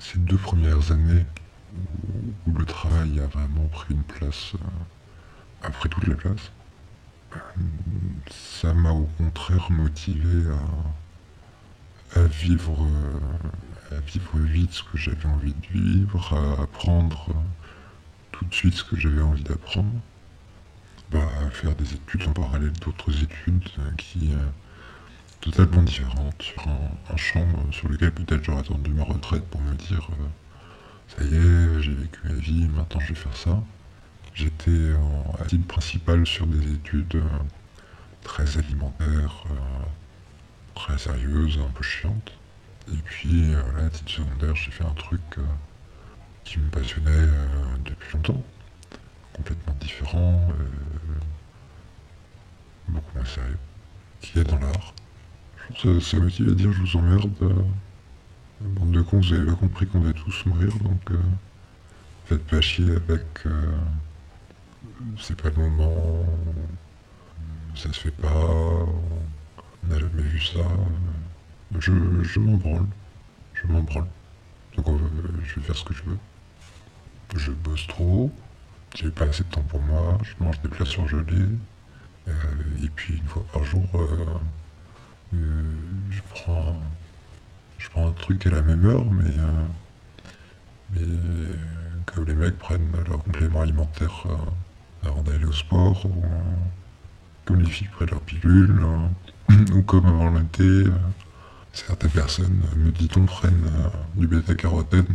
ces deux premières années où, le travail a vraiment pris une place, euh, a pris toute la place, euh, ça m'a au contraire motivé à, vivre, euh, à vivre vite ce que j'avais envie de vivre, à apprendre tout de suite ce que j'avais envie d'apprendre, bah, à faire des études en parallèle d'autres études qui totalement différentes sur un, champ sur lequel peut-être j'aurais attendu ma retraite pour me dire ça y est, j'ai vécu ma vie, maintenant je vais faire ça. J'étais en titre principal sur des études euh, très alimentaires, euh, très sérieuses, un peu chiantes. Et puis, euh, là, à titre secondaire, j'ai fait un truc qui me passionnait depuis longtemps. Complètement différent, beaucoup moins sérieux, qui est dans l'art. Ça, ça motive à dire je vous emmerde. Bande de cons, vous avez pas compris qu'on va tous mourir, donc faites pas chier avec c'est pas le moment, ça se fait pas, on n'a jamais vu ça. Je, je m'en branle, je m'en branle. Donc euh, je vais faire ce que je veux. Je bosse trop, j'ai pas assez de temps pour moi, je mange des plats surgelés, euh, et puis une fois par jour, euh, je prends je prends un truc à la même heure, mais, mais que les mecs prennent leur complément alimentaire avant d'aller au sport, ou comme les filles prennent leur pilule, euh, ou comme avant euh, certaines personnes, me dit-on, prennent euh, du bêta-carotène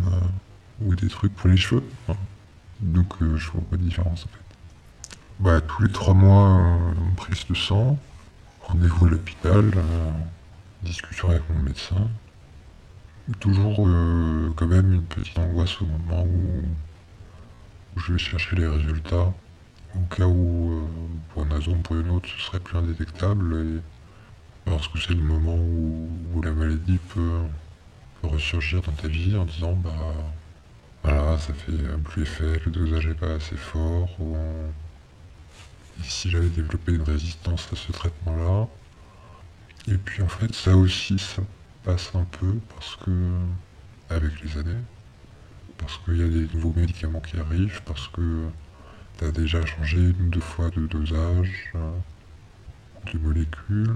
ou des trucs pour les cheveux. Donc je vois pas de différence en fait. Bah, tous les trois mois, prise de sang, rendez-vous à l'hôpital, discussion avec mon médecin. Toujours quand même une petite angoisse au moment où je vais chercher les résultats au cas où, euh, pour une raison ou pour une autre, ce serait plus indétectable, et parce que c'est le moment où, la maladie peut, ressurgir dans ta vie en disant bah voilà, ça fait plus effet, le dosage n'est pas assez fort, si j'avais développé une résistance à ce traitement-là. Et puis en fait, ça aussi, ça passe un peu parce que, avec les années, parce qu'il y a des nouveaux médicaments qui arrivent, parce que tu as déjà changé une ou deux fois de dosage euh, de molécules,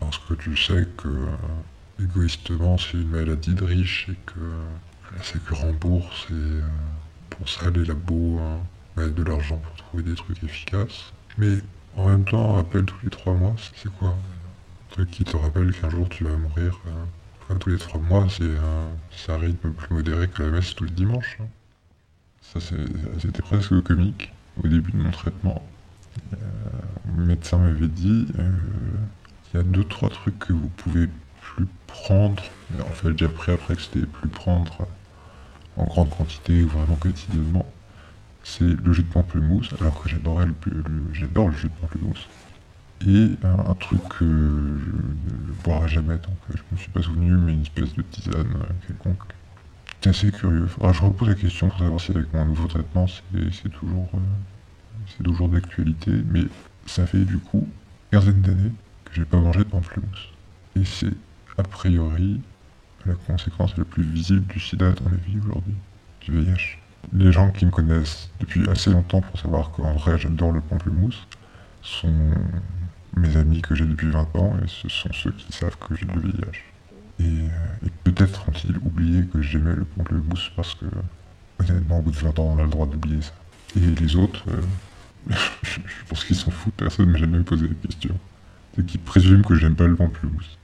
parce que tu sais que euh, égoïstement c'est une maladie de riche et que la sécu rembourse et euh, pour ça les labos hein, mettent de l'argent pour trouver des trucs efficaces. Mais en même temps, rappel tous les trois mois, c'est quoi? Un truc qui te rappelle qu'un jour tu vas mourir. Enfin, tous les trois mois, c'est un, rythme plus modéré que la messe tous les dimanches. Hein. Ça, c'était presque comique au début de mon traitement. Euh, le médecin m'avait dit euh, il y a deux, trois trucs que vous pouvez plus prendre. En fait, j'ai appris après que c'était plus prendre en grande quantité ou vraiment quotidiennement. C'est le jus de pamplemousse, alors que j'adorais le, j'adore le jus de pamplemousse. Et un, truc que je ne boirai jamais, donc je me suis pas souvenu, mais une espèce de tisane quelconque c'est assez curieux. je repose la question pour savoir si avec mon nouveau traitement c'est toujours, euh, toujours d'actualité, mais ça fait du coup quinzaine d'années que j'ai pas mangé de pamplemousse. Et c'est a priori la conséquence la plus visible du sida dans ma vie aujourd'hui, du VIH. Les gens qui me connaissent depuis assez longtemps pour savoir qu'en vrai j'adore le pamplemousse sont mes amis que j'ai depuis 20 ans et ce sont ceux qui savent que j'ai du VIH. Et, peut-être ont-ils oublié que j'aimais le pamplemousse parce que, honnêtement, au bout de 20 ans, on a le droit d'oublier ça. Et les autres, euh, je pense qu'ils s'en foutent, personne ne m'a jamais posé la question. C'est qu'ils présument que j'aime pas le pamplemousse.